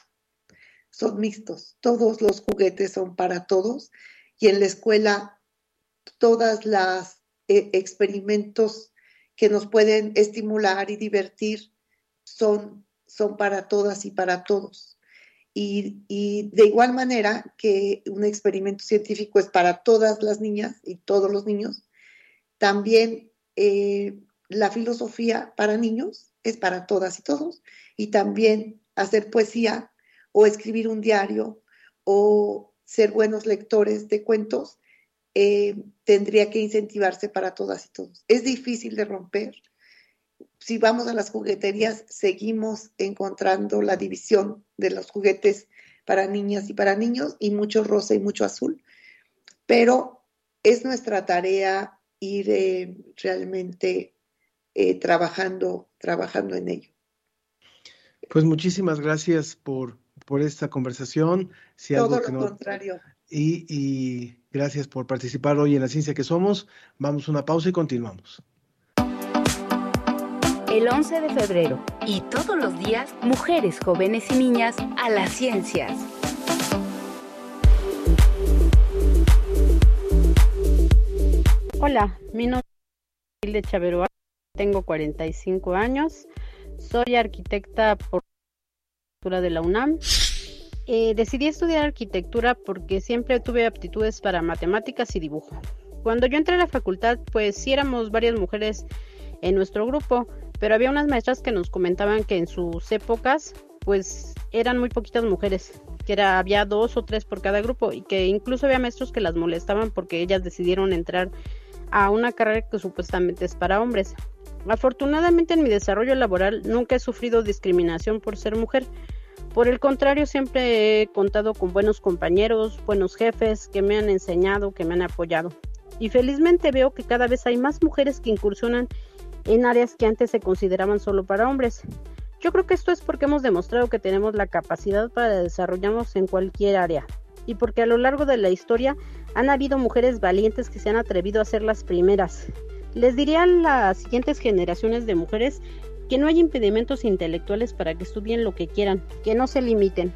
son mixtos, todos los juguetes son para todos y en la escuela todas las experimentos que nos pueden estimular y divertir son, son para todas y para todos. Y, de igual manera que un experimento científico es para todas las niñas y todos los niños, también eh, la filosofía para niños es para todas y todos. Y también hacer poesía o escribir un diario o ser buenos lectores de cuentos eh, tendría que incentivarse para todas y todos. Es difícil de romper, si vamos a las jugueterías, seguimos encontrando la división de los juguetes para niñas y para niños y mucho rosa y mucho azul. Pero es nuestra tarea ir eh, realmente eh, trabajando, trabajando en ello. Pues muchísimas gracias por, por esta conversación. Si Todo algo que lo no, contrario. Y, y gracias por participar hoy en la ciencia que somos. Vamos a una pausa y continuamos. El 11 de febrero y todos los días, mujeres, jóvenes y niñas a las ciencias. Hola, mi nombre es Hilde Chaveroa, tengo 45 años, soy arquitecta por de la UNAM. Eh, decidí estudiar arquitectura porque siempre tuve aptitudes para matemáticas y dibujo. Cuando yo entré a la facultad, pues sí éramos varias mujeres en nuestro grupo, pero había unas maestras que nos comentaban que en sus épocas, pues eran muy poquitas mujeres, que era, había dos o tres por cada grupo y que incluso había maestros que las molestaban porque ellas decidieron entrar a una carrera que supuestamente es para hombres. Afortunadamente en mi desarrollo laboral nunca he sufrido discriminación por ser mujer. Por el contrario, siempre he contado con buenos compañeros, buenos jefes que me han enseñado, que me han apoyado. Y felizmente veo que cada vez hay más mujeres que incursionan en áreas que antes se consideraban solo para hombres. Yo creo que esto es porque hemos demostrado que tenemos la capacidad para desarrollarnos en cualquier área y porque a lo largo de la historia han habido mujeres valientes que se han atrevido a ser las primeras. Les diría a las siguientes generaciones de mujeres que no hay impedimentos intelectuales para que estudien lo que quieran, que no se limiten.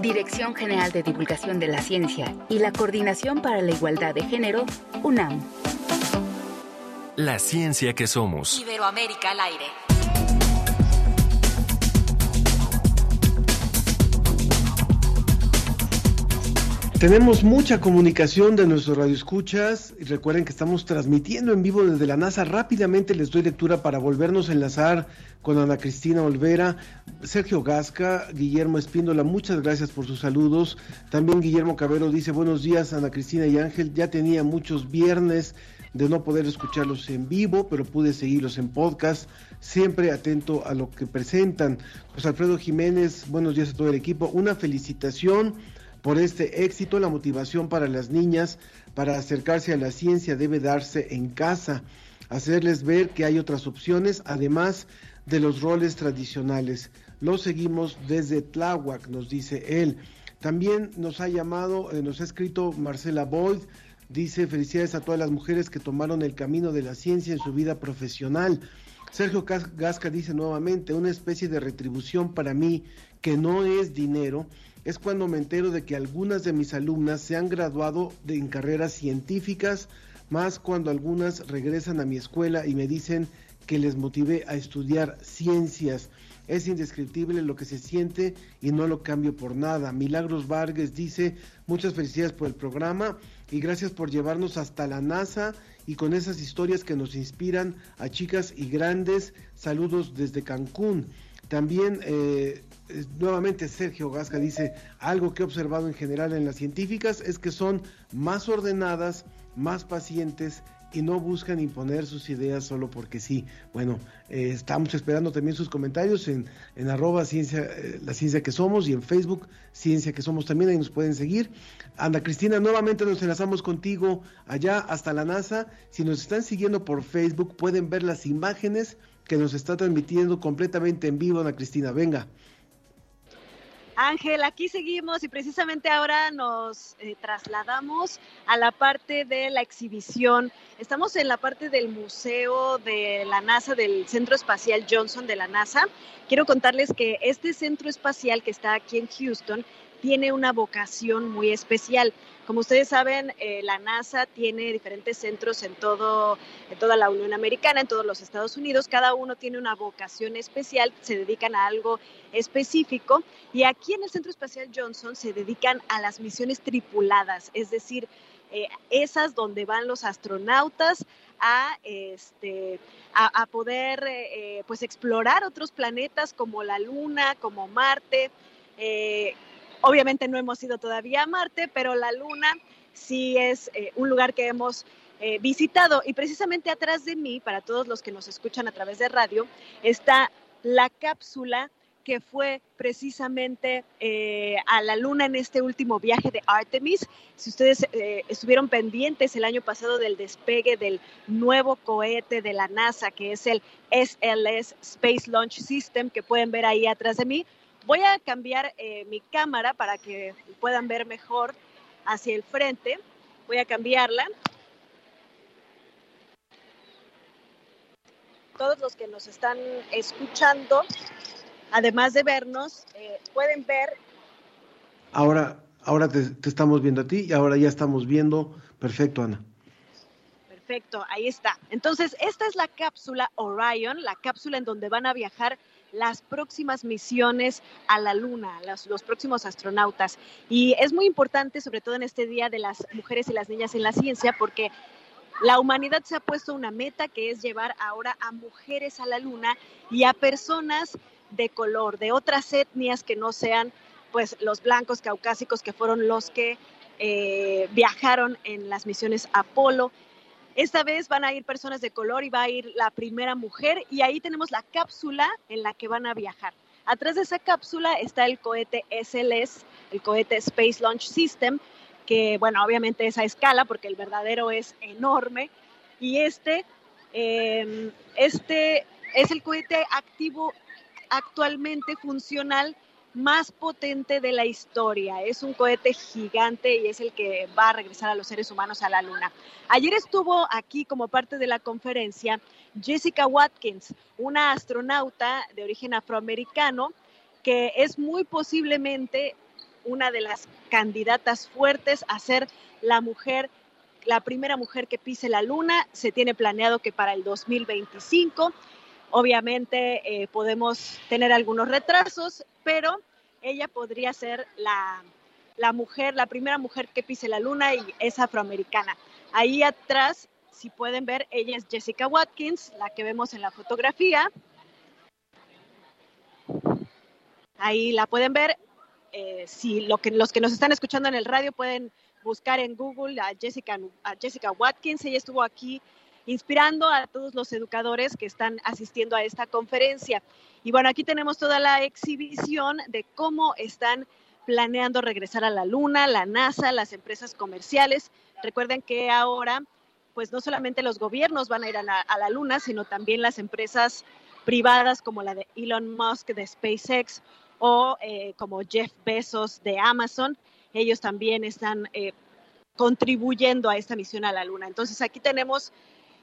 Dirección General de Divulgación de la Ciencia y la Coordinación para la Igualdad de Género, UNAM. La ciencia que somos. Iberoamérica al aire. Tenemos mucha comunicación de nuestros radioescuchas y recuerden que estamos transmitiendo en vivo desde la NASA. Rápidamente les doy lectura para volvernos a enlazar con Ana Cristina Olvera, Sergio Gasca, Guillermo Espíndola, muchas gracias por sus saludos. También Guillermo Cabero dice buenos días Ana Cristina y Ángel, ya tenía muchos viernes de no poder escucharlos en vivo, pero pude seguirlos en podcast, siempre atento a lo que presentan. José Alfredo Jiménez, buenos días a todo el equipo, una felicitación por este éxito. La motivación para las niñas para acercarse a la ciencia debe darse en casa, hacerles ver que hay otras opciones, además de los roles tradicionales. Lo seguimos desde Tláhuac, nos dice él. También nos ha llamado, eh, nos ha escrito Marcela Boyd, dice felicidades a todas las mujeres que tomaron el camino de la ciencia en su vida profesional. Sergio Gasca dice nuevamente, una especie de retribución para mí que no es dinero, es cuando me entero de que algunas de mis alumnas se han graduado de, en carreras científicas, más cuando algunas regresan a mi escuela y me dicen que les motivé a estudiar ciencias. Es indescriptible lo que se siente y no lo cambio por nada. Milagros Vargas dice, muchas felicidades por el programa y gracias por llevarnos hasta la NASA y con esas historias que nos inspiran a chicas y grandes. Saludos desde Cancún. También eh, nuevamente Sergio Gasca dice, algo que he observado en general en las científicas es que son más ordenadas, más pacientes y no buscan imponer sus ideas solo porque sí. Bueno, eh, estamos esperando también sus comentarios en, en arroba ciencia, eh, la ciencia que somos y en Facebook ciencia que somos también, ahí nos pueden seguir. Ana Cristina, nuevamente nos enlazamos contigo allá hasta la NASA. Si nos están siguiendo por Facebook pueden ver las imágenes que nos está transmitiendo completamente en vivo Ana Cristina. Venga. Ángel, aquí seguimos y precisamente ahora nos eh, trasladamos a la parte de la exhibición. Estamos en la parte del Museo de la NASA, del Centro Espacial Johnson de la NASA. Quiero contarles que este centro espacial que está aquí en Houston tiene una vocación muy especial. Como ustedes saben, eh, la NASA tiene diferentes centros en, todo, en toda la Unión Americana, en todos los Estados Unidos. Cada uno tiene una vocación especial, se dedican a algo específico. Y aquí en el Centro Espacial Johnson se dedican a las misiones tripuladas, es decir, eh, esas donde van los astronautas a, este, a, poder eh, pues explorar otros planetas como la Luna, como Marte. Obviamente no hemos ido todavía a Marte, pero la Luna sí es eh, un lugar que hemos eh, visitado. Y precisamente atrás de mí, para todos los que nos escuchan a través de radio, está la cápsula que fue precisamente eh, a la Luna en este último viaje de Artemis. Si ustedes estuvieron pendientes el año pasado del despegue del nuevo cohete de la NASA, que es el SLS Space Launch System, que pueden ver ahí atrás de mí, voy a cambiar eh, mi cámara para que puedan ver mejor hacia el frente. Voy a cambiarla. Todos los que nos están escuchando además de vernos, eh, pueden ver. Ahora, ahora te, te, estamos viendo a ti y ahora ya estamos viendo. Perfecto, Ana. Perfecto, ahí está. Entonces, esta es la cápsula Orion, la cápsula en donde van a viajar las próximas misiones a la Luna, los, próximos astronautas. Y es muy importante, sobre todo en este Día de las Mujeres y las Niñas en la Ciencia, porque la humanidad se ha puesto una meta que es llevar ahora a mujeres a la Luna y a personas de color, de otras etnias que no sean pues los blancos caucásicos que fueron los que eh, viajaron en las misiones Apolo. Esta vez van a ir personas de color y va a ir la primera mujer y ahí tenemos la cápsula en la que van a viajar. Atrás de esa cápsula está el cohete SLS, el cohete Space Launch System, que bueno, obviamente es a escala porque el verdadero es enorme y este, eh, este es el cohete activo actualmente funcional más potente de la historia. Es un cohete gigante y es el que va a regresar a los seres humanos a la Luna. Ayer estuvo aquí como parte de la conferencia Jessica Watkins, una astronauta de origen afroamericano que es muy posiblemente una de las candidatas fuertes a ser la mujer la primera mujer que pise la luna. Se tiene planeado que para el 2025 Obviamente eh, podemos tener algunos retrasos, pero ella podría ser la, la mujer, la primera mujer que pise la luna y es afroamericana. Ahí atrás, si pueden ver, ella es Jessica Watkins, la que vemos en la fotografía. Ahí la pueden ver. Eh, si los que nos están escuchando en el radio pueden buscar en Google a Jessica, a Jessica Watkins. Ella estuvo aquí inspirando a todos los educadores que están asistiendo a esta conferencia. Y bueno, aquí tenemos toda la exhibición de cómo están planeando regresar a la Luna, la NASA, las empresas comerciales. Recuerden que ahora, pues no solamente los gobiernos van a ir a la, Luna, sino también las empresas privadas como la de Elon Musk de SpaceX o eh, como Jeff Bezos de Amazon. Ellos también están eh, contribuyendo a esta misión a la Luna. Entonces aquí tenemos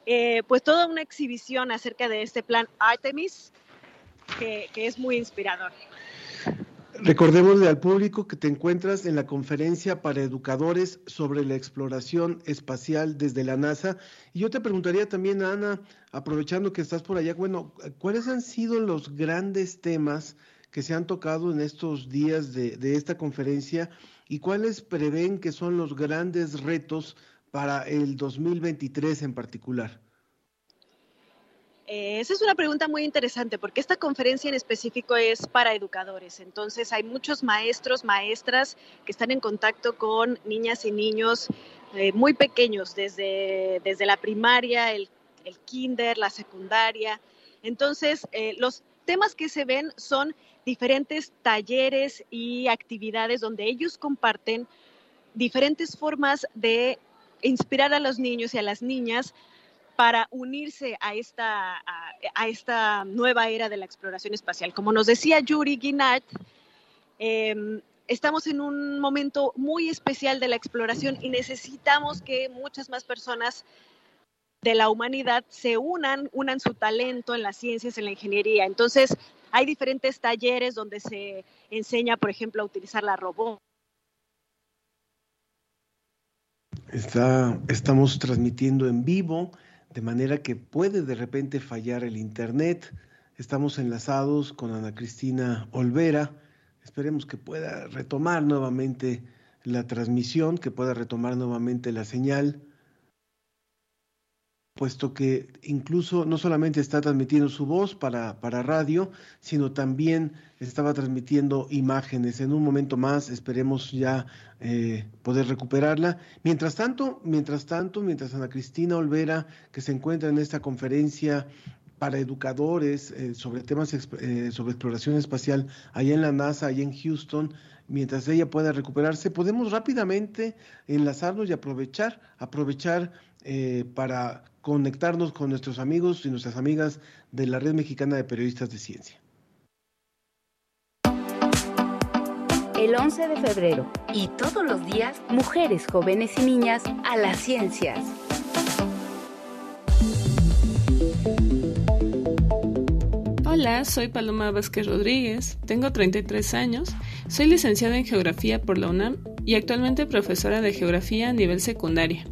eh, pues toda una exhibición acerca de este plan Artemis, que, es muy inspirador. Recordémosle al público que te encuentras en la conferencia para educadores sobre la exploración espacial desde la NASA. Y yo te preguntaría también, Ana, aprovechando que estás por allá, bueno, ¿cuáles han sido los grandes temas que se han tocado en estos días de esta conferencia y cuáles prevén que son los grandes retos para el 2023 en particular? Eh, esa es una pregunta muy interesante porque esta conferencia en específico es para educadores. Entonces hay muchos maestros, maestras que están en contacto con niñas y niños eh, muy pequeños, desde, desde la primaria, el, kinder, la secundaria. Entonces eh, los temas que se ven son diferentes talleres y actividades donde ellos comparten diferentes formas de inspirar a los niños y a las niñas para unirse a esta, a, esta nueva era de la exploración espacial. Como nos decía Yuri Guinart, eh, estamos en un momento muy especial de la exploración y necesitamos que muchas más personas de la humanidad se unan, unan su talento en las ciencias, en la ingeniería. Entonces, hay diferentes talleres donde se enseña, por ejemplo, a utilizar la robótica Está, estamos transmitiendo en vivo, de manera que puede de repente fallar el Internet. Estamos enlazados con Ana Cristina Olvera. Esperemos que pueda retomar nuevamente la transmisión, que pueda retomar nuevamente la señal puesto que incluso no solamente está transmitiendo su voz para, para radio, sino también estaba transmitiendo imágenes. En un momento más esperemos ya eh, poder recuperarla. Mientras tanto, mientras tanto, mientras Ana Cristina Olvera, que se encuentra en esta conferencia para educadores eh, sobre temas eh, sobre exploración espacial allá en la NASA, allá en Houston, mientras ella pueda recuperarse, podemos rápidamente enlazarnos y aprovechar, aprovechar eh, para conectarnos con nuestros amigos y nuestras amigas de la Red Mexicana de Periodistas de Ciencia. El 11 de febrero y todos los días, mujeres, jóvenes y niñas a las ciencias. Hola, soy Paloma Vázquez Rodríguez, tengo 33 años, soy licenciada en Geografía por la UNAM y actualmente profesora de Geografía a nivel secundaria.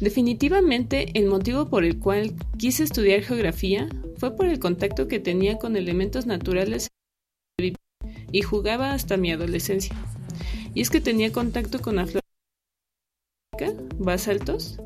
Definitivamente el motivo por el cual quise estudiar geografía fue por el contacto que tenía con elementos naturales y jugaba hasta mi adolescencia. Y es que tenía contacto con la basaltos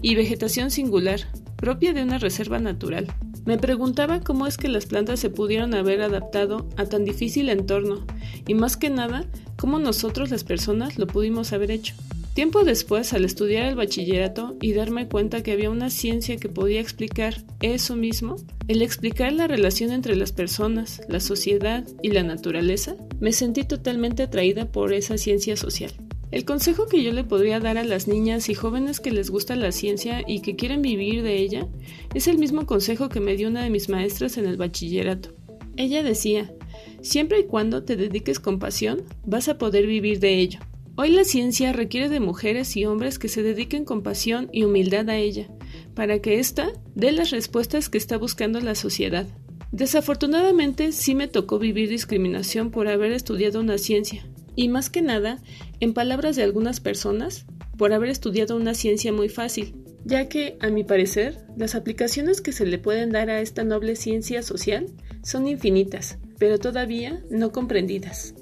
y vegetación singular, propia de una reserva natural. Me preguntaba cómo es que las plantas se pudieron haber adaptado a tan difícil entorno y más que nada, cómo nosotros las personas lo pudimos haber hecho. Tiempo después, al estudiar el bachillerato y darme cuenta que había una ciencia que podía explicar eso mismo, el explicar la relación entre las personas, la sociedad y la naturaleza, me sentí totalmente atraída por esa ciencia social. El consejo que yo le podría dar a las niñas y jóvenes que les gusta la ciencia y que quieren vivir de ella es el mismo consejo que me dio una de mis maestras en el bachillerato. Ella decía, siempre y cuando te dediques con pasión, vas a poder vivir de ello. Hoy la ciencia requiere de mujeres y hombres que se dediquen con pasión y humildad a ella, para que ésta dé las respuestas que está buscando la sociedad. Desafortunadamente sí me tocó vivir discriminación por haber estudiado una ciencia, y más que nada, en palabras de algunas personas, por haber estudiado una ciencia muy fácil, ya que, a mi parecer, las aplicaciones que se le pueden dar a esta noble ciencia social son infinitas, pero todavía no comprendidas.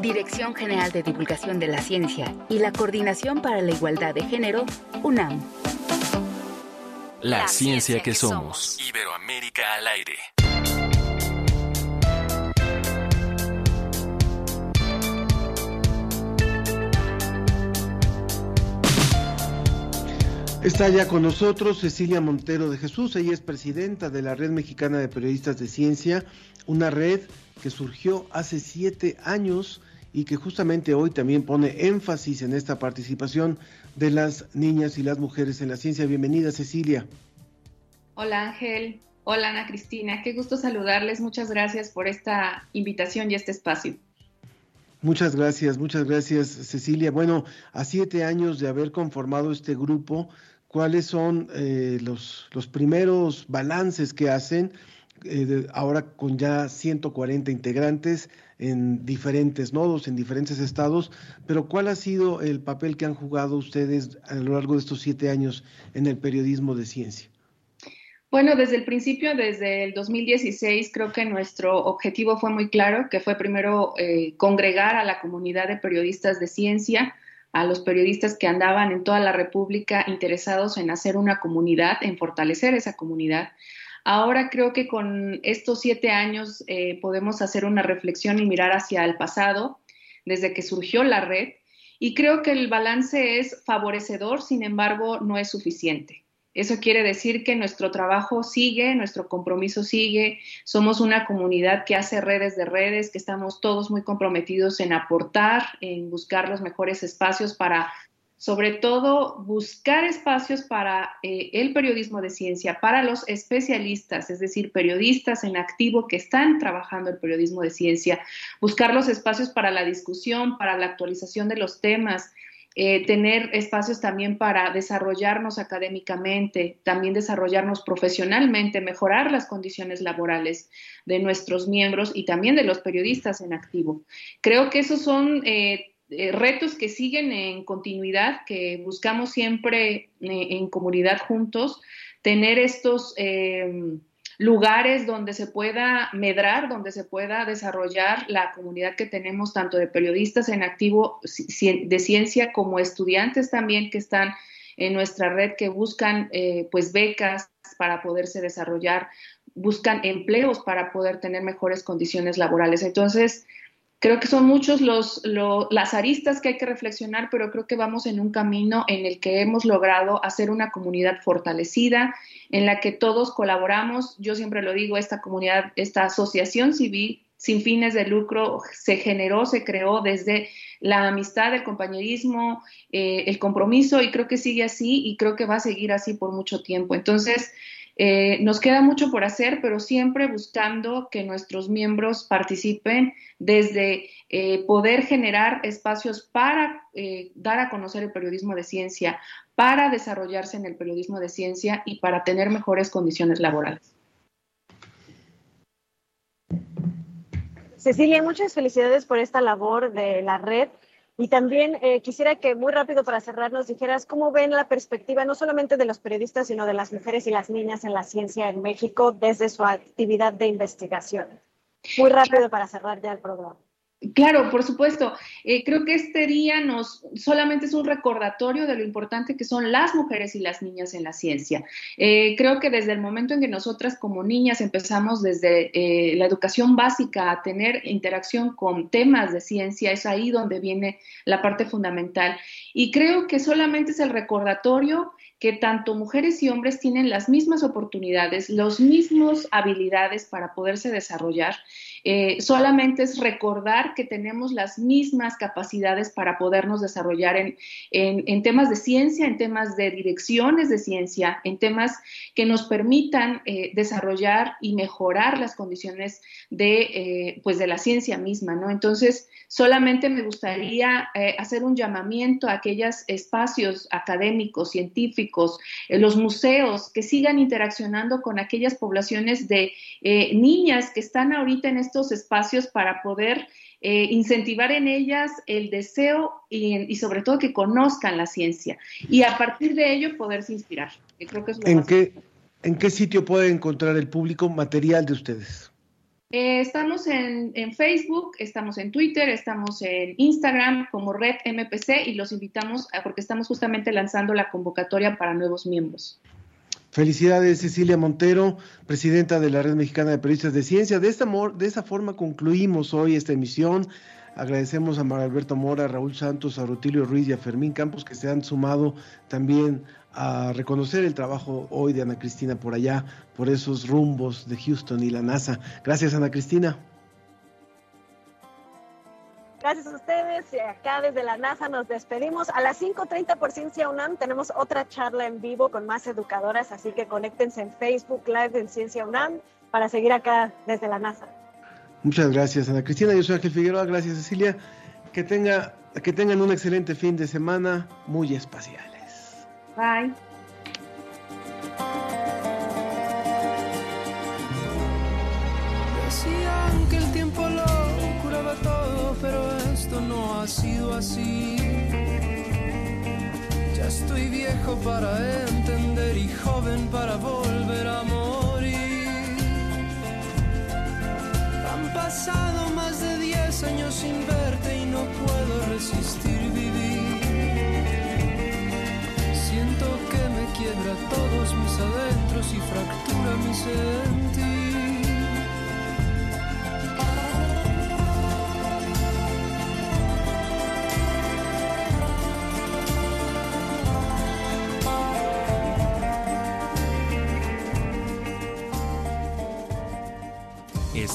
Dirección General de Divulgación de la Ciencia y la Coordinación para la Igualdad de Género, UNAM. La, ciencia, que, somos. Iberoamérica al aire. Está ya con nosotros Cecilia Montero de Jesús, ella es presidenta de la Red Mexicana de Periodistas de Ciencia, una red que surgió hace siete años y que justamente hoy también pone énfasis en esta participación de las niñas y las mujeres en la ciencia. Bienvenida Cecilia. Hola Ángel, hola Ana Cristina, qué gusto saludarles, muchas gracias por esta invitación y este espacio. Muchas gracias, muchas gracias Cecilia. Bueno, a siete años de haber conformado este grupo, cuáles son eh, los, los, primeros balances que hacen eh, ahora con ya 140 integrantes en diferentes nodos, en diferentes estados, pero ¿cuál ha sido el papel que han jugado ustedes a lo largo de estos siete años en el periodismo de ciencia? Bueno, desde el principio, desde el 2016, creo que nuestro objetivo fue muy claro, que fue primero eh, congregar a la comunidad de periodistas de ciencia, a los periodistas que andaban en toda la República interesados en hacer una comunidad, en fortalecer esa comunidad. Ahora creo que con estos siete años eh, podemos hacer una reflexión y mirar hacia el pasado, desde que surgió la red, y creo que el balance es favorecedor, sin embargo, no es suficiente. Eso quiere decir que nuestro trabajo sigue, nuestro compromiso sigue, somos una comunidad que hace redes de redes, que estamos todos muy comprometidos en aportar, en buscar los mejores espacios para, sobre todo, buscar espacios para eh, el periodismo de ciencia, para los especialistas, es decir, periodistas en activo que están trabajando el periodismo de ciencia, buscar los espacios para la discusión, para la actualización de los temas, eh, tener espacios también para desarrollarnos académicamente, también desarrollarnos profesionalmente, mejorar las condiciones laborales de nuestros miembros y también de los periodistas en activo. Creo que esos son eh, eh, retos que siguen en continuidad, que buscamos siempre en comunidad juntos, tener estos lugares donde se pueda medrar, donde se pueda desarrollar la comunidad que tenemos, tanto de periodistas en activo de ciencia como estudiantes también que están en nuestra red que buscan eh, pues becas para poderse desarrollar, buscan empleos para poder tener mejores condiciones laborales. Entonces, Creo que son muchos los, las aristas que hay que reflexionar, pero creo que vamos en un camino en el que hemos logrado hacer una comunidad fortalecida, en la que todos colaboramos. Yo siempre lo digo, esta comunidad, esta asociación civil sin fines de lucro se generó, se creó desde la amistad, el compañerismo, eh, el compromiso y creo que sigue así y creo que va a seguir así por mucho tiempo. Entonces, eh, nos queda mucho por hacer, pero siempre buscando que nuestros miembros participen desde eh, poder generar espacios para eh, dar a conocer el periodismo de ciencia, para desarrollarse en el periodismo de ciencia y para tener mejores condiciones laborales. Cecilia, muchas felicidades por esta labor de la red. Y también eh, quisiera que muy rápido para cerrar nos dijeras cómo ven la perspectiva no solamente de los periodistas, sino de las mujeres y las niñas en la ciencia en México desde su actividad de investigación. Muy rápido para cerrar ya el programa. Claro, por supuesto. Eh, creo que este día nos solamente es un recordatorio de lo importante que son las mujeres y las niñas en la ciencia. Eh, creo que desde el momento en que nosotras como niñas empezamos desde eh, la educación básica a tener interacción con temas de ciencia, es ahí donde viene la parte fundamental. Y creo que solamente es el recordatorio que tanto mujeres y hombres tienen las mismas oportunidades, las mismas habilidades para poderse desarrollar eh, solamente es recordar que tenemos las mismas capacidades para podernos desarrollar en, en, temas de ciencia, en temas de direcciones de ciencia, en temas que nos permitan eh, desarrollar y mejorar las condiciones de, eh, pues de la ciencia misma, ¿no? Entonces, solamente me gustaría hacer un llamamiento a aquellos espacios académicos, científicos, los museos, que sigan interaccionando con aquellas poblaciones de niñas que están ahorita en estos espacios para poder eh, incentivar en ellas el deseo y, sobre todo que conozcan la ciencia y a partir de ello poderse inspirar. ¿En, qué, ¿En qué sitio puede encontrar el público material de ustedes? Eh, estamos en, en, Facebook, estamos en Twitter, estamos en Instagram como Red MPC y los invitamos a, porque estamos justamente lanzando la convocatoria para nuevos miembros. Felicidades, Cecilia Montero, presidenta de la Red Mexicana de Periodistas de Ciencia. De esta, de forma concluimos hoy esta emisión. Agradecemos a María Alberto Mora, a Raúl Santos, a Rutilio Ruiz y a Fermín Campos que se han sumado también a reconocer el trabajo hoy de Ana Cristina por allá, por esos rumbos de Houston y la NASA. Gracias, Ana Cristina. Gracias a ustedes. Acá desde la NASA nos despedimos. A las 5.30 por Ciencia UNAM tenemos otra charla en vivo con más educadoras, así que conéctense en Facebook Live en Ciencia UNAM para seguir acá desde la NASA. Muchas gracias, Ana Cristina. Yo soy Ángel Figueroa. Gracias, Cecilia. Que, tenga, que tengan un excelente fin de semana muy espaciales. Bye. Sido así. Ya estoy viejo para entender y joven para volver a morir. Han pasado más de 10 años sin verte y no puedo resistir vivir. Siento que me quiebra todos mis adentros y fractura mi sentir.